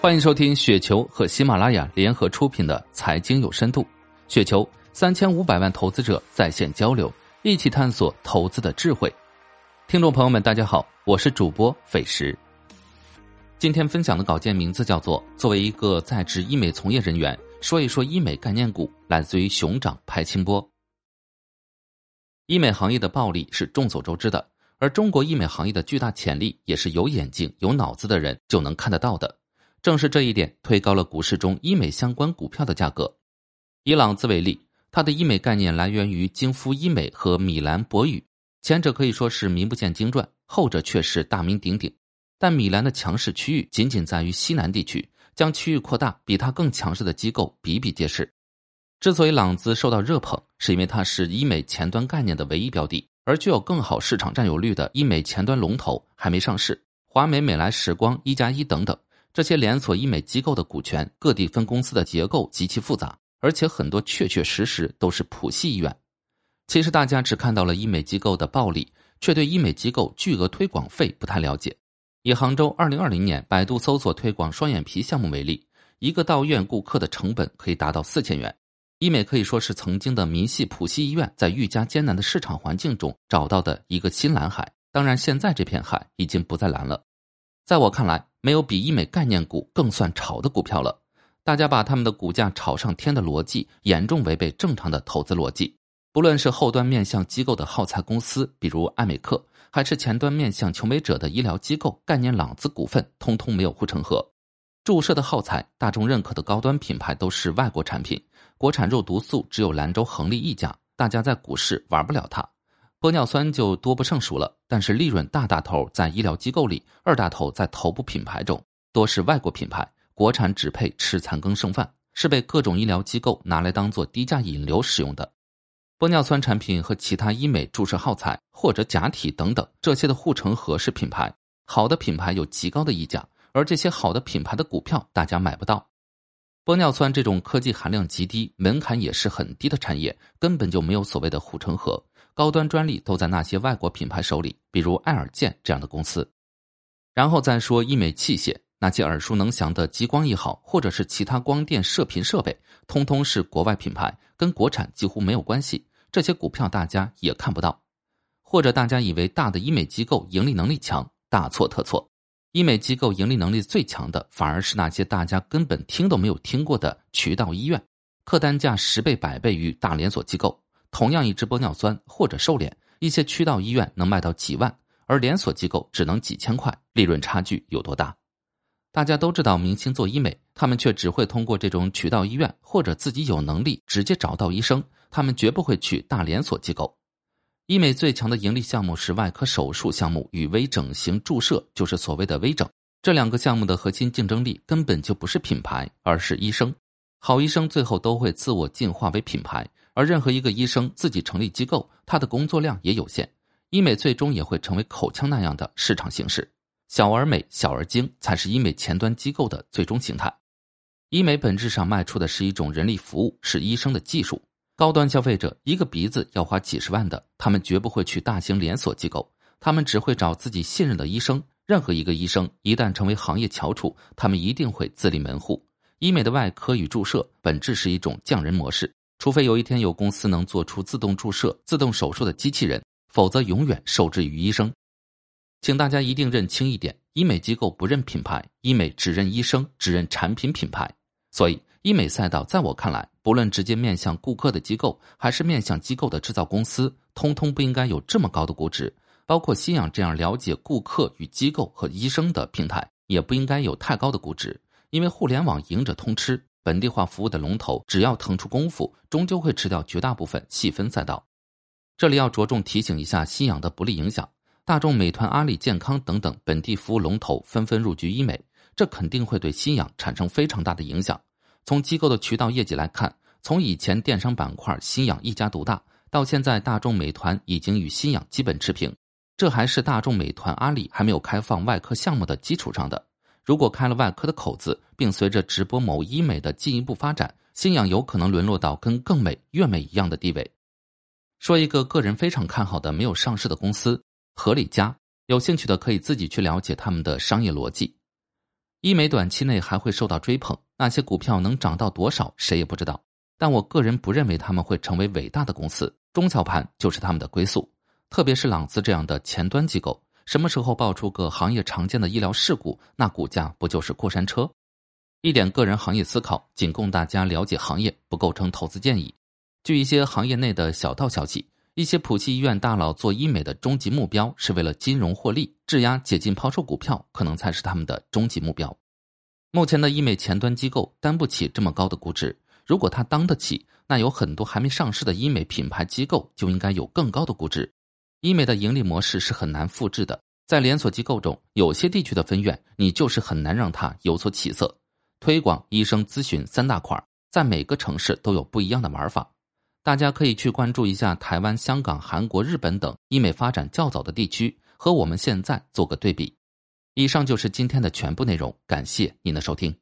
欢迎收听雪球和喜马拉雅联合出品的《财经有深度》，雪球三千五百万投资者在线交流，一起探索投资的智慧。听众朋友们，大家好，我是主播费时。今天分享的稿件名字叫做《作为一个在职医美从业人员，说一说医美概念股》，来自于熊掌拍清波。医美行业的暴利是众所周知的，而中国医美行业的巨大潜力也是有眼睛、有脑子的人就能看得到的。正是这一点推高了股市中医美相关股票的价格。以朗姿为例，它的医美概念来源于京夫医美和米兰博宇，前者可以说是名不见经传，后者却是大名鼎鼎。但米兰的强势区域仅仅在于西南地区，将区域扩大，比它更强势的机构比比皆是。之所以朗姿受到热捧，是因为它是医美前端概念的唯一标的，而具有更好市场占有率的医美前端龙头还没上市，华美、美莱时光、一加一等等。这些连锁医美机构的股权、各地分公司的结构极其复杂，而且很多确确实实都是普系医院。其实大家只看到了医美机构的暴利，却对医美机构巨额推广费不太了解。以杭州二零二零年百度搜索推广双眼皮项目为例，一个到院顾客的成本可以达到四千元。医美可以说是曾经的民系普系医院在愈加艰难的市场环境中找到的一个新蓝海。当然，现在这片海已经不再蓝了。在我看来，没有比医美概念股更算炒的股票了。大家把他们的股价炒上天的逻辑，严重违背正常的投资逻辑。不论是后端面向机构的耗材公司，比如爱美克，还是前端面向求美者的医疗机构概念朗姿股份，通通没有护城河。注射的耗材，大众认可的高端品牌都是外国产品，国产肉毒素只有兰州恒力一家，大家在股市玩不了它。玻尿酸就多不胜数了，但是利润大大头在医疗机构里，二大头在头部品牌中，多是外国品牌，国产只配吃残羹剩饭，是被各种医疗机构拿来当做低价引流使用的。玻尿酸产品和其他医美注射耗材或者假体等等，这些的护城河是品牌，好的品牌有极高的溢价，而这些好的品牌的股票大家买不到。玻尿酸这种科技含量极低、门槛也是很低的产业，根本就没有所谓的护城河。高端专利都在那些外国品牌手里，比如爱尔健这样的公司。然后再说医美器械，那些耳熟能详的激光也好，或者是其他光电射频设备，通通是国外品牌，跟国产几乎没有关系。这些股票大家也看不到，或者大家以为大的医美机构盈利能力强，大错特错。医美机构盈利能力最强的，反而是那些大家根本听都没有听过的渠道医院，客单价十倍百倍于大连锁机构。同样一支玻尿酸或者瘦脸，一些渠道医院能卖到几万，而连锁机构只能几千块，利润差距有多大？大家都知道，明星做医美，他们却只会通过这种渠道医院，或者自己有能力直接找到医生，他们绝不会去大连锁机构。医美最强的盈利项目是外科手术项目与微整形注射，就是所谓的微整。这两个项目的核心竞争力根本就不是品牌，而是医生。好医生最后都会自我进化为品牌。而任何一个医生自己成立机构，他的工作量也有限，医美最终也会成为口腔那样的市场形式，小而美、小而精才是医美前端机构的最终形态。医美本质上卖出的是一种人力服务，是医生的技术。高端消费者一个鼻子要花几十万的，他们绝不会去大型连锁机构，他们只会找自己信任的医生。任何一个医生一旦成为行业翘楚，他们一定会自立门户。医美的外科与注射本质是一种匠人模式。除非有一天有公司能做出自动注射、自动手术的机器人，否则永远受制于医生。请大家一定认清一点：医美机构不认品牌，医美只认医生，只认产品品牌。所以，医美赛道在我看来，不论直接面向顾客的机构，还是面向机构的制造公司，通通不应该有这么高的估值。包括新氧这样了解顾客与机构和医生的平台，也不应该有太高的估值，因为互联网赢者通吃。本地化服务的龙头，只要腾出功夫，终究会吃掉绝大部分细分赛道。这里要着重提醒一下新氧的不利影响：大众、美团、阿里健康等等本地服务龙头纷纷入局医美，这肯定会对新氧产生非常大的影响。从机构的渠道业绩来看，从以前电商板块新氧一家独大，到现在大众、美团已经与新氧基本持平，这还是大众、美团、阿里还没有开放外科项目的基础上的。如果开了外科的口子，并随着直播某医美的进一步发展，新氧有可能沦落到跟更美、悦美一样的地位。说一个个人非常看好的没有上市的公司——合理家，有兴趣的可以自己去了解他们的商业逻辑。医美短期内还会受到追捧，那些股票能涨到多少，谁也不知道。但我个人不认为他们会成为伟大的公司，中小盘就是他们的归宿。特别是朗姿这样的前端机构，什么时候爆出个行业常见的医疗事故，那股价不就是过山车？一点个人行业思考，仅供大家了解行业，不构成投资建议。据一些行业内的小道消息，一些普济医院大佬做医美的终极目标是为了金融获利，质押解禁抛售股票，可能才是他们的终极目标。目前的医美前端机构担不起这么高的估值。如果他当得起，那有很多还没上市的医美品牌机构就应该有更高的估值。医美的盈利模式是很难复制的，在连锁机构中，有些地区的分院，你就是很难让它有所起色。推广、医生咨询三大块，在每个城市都有不一样的玩法。大家可以去关注一下台湾、香港、韩国、日本等医美发展较早的地区，和我们现在做个对比。以上就是今天的全部内容，感谢您的收听。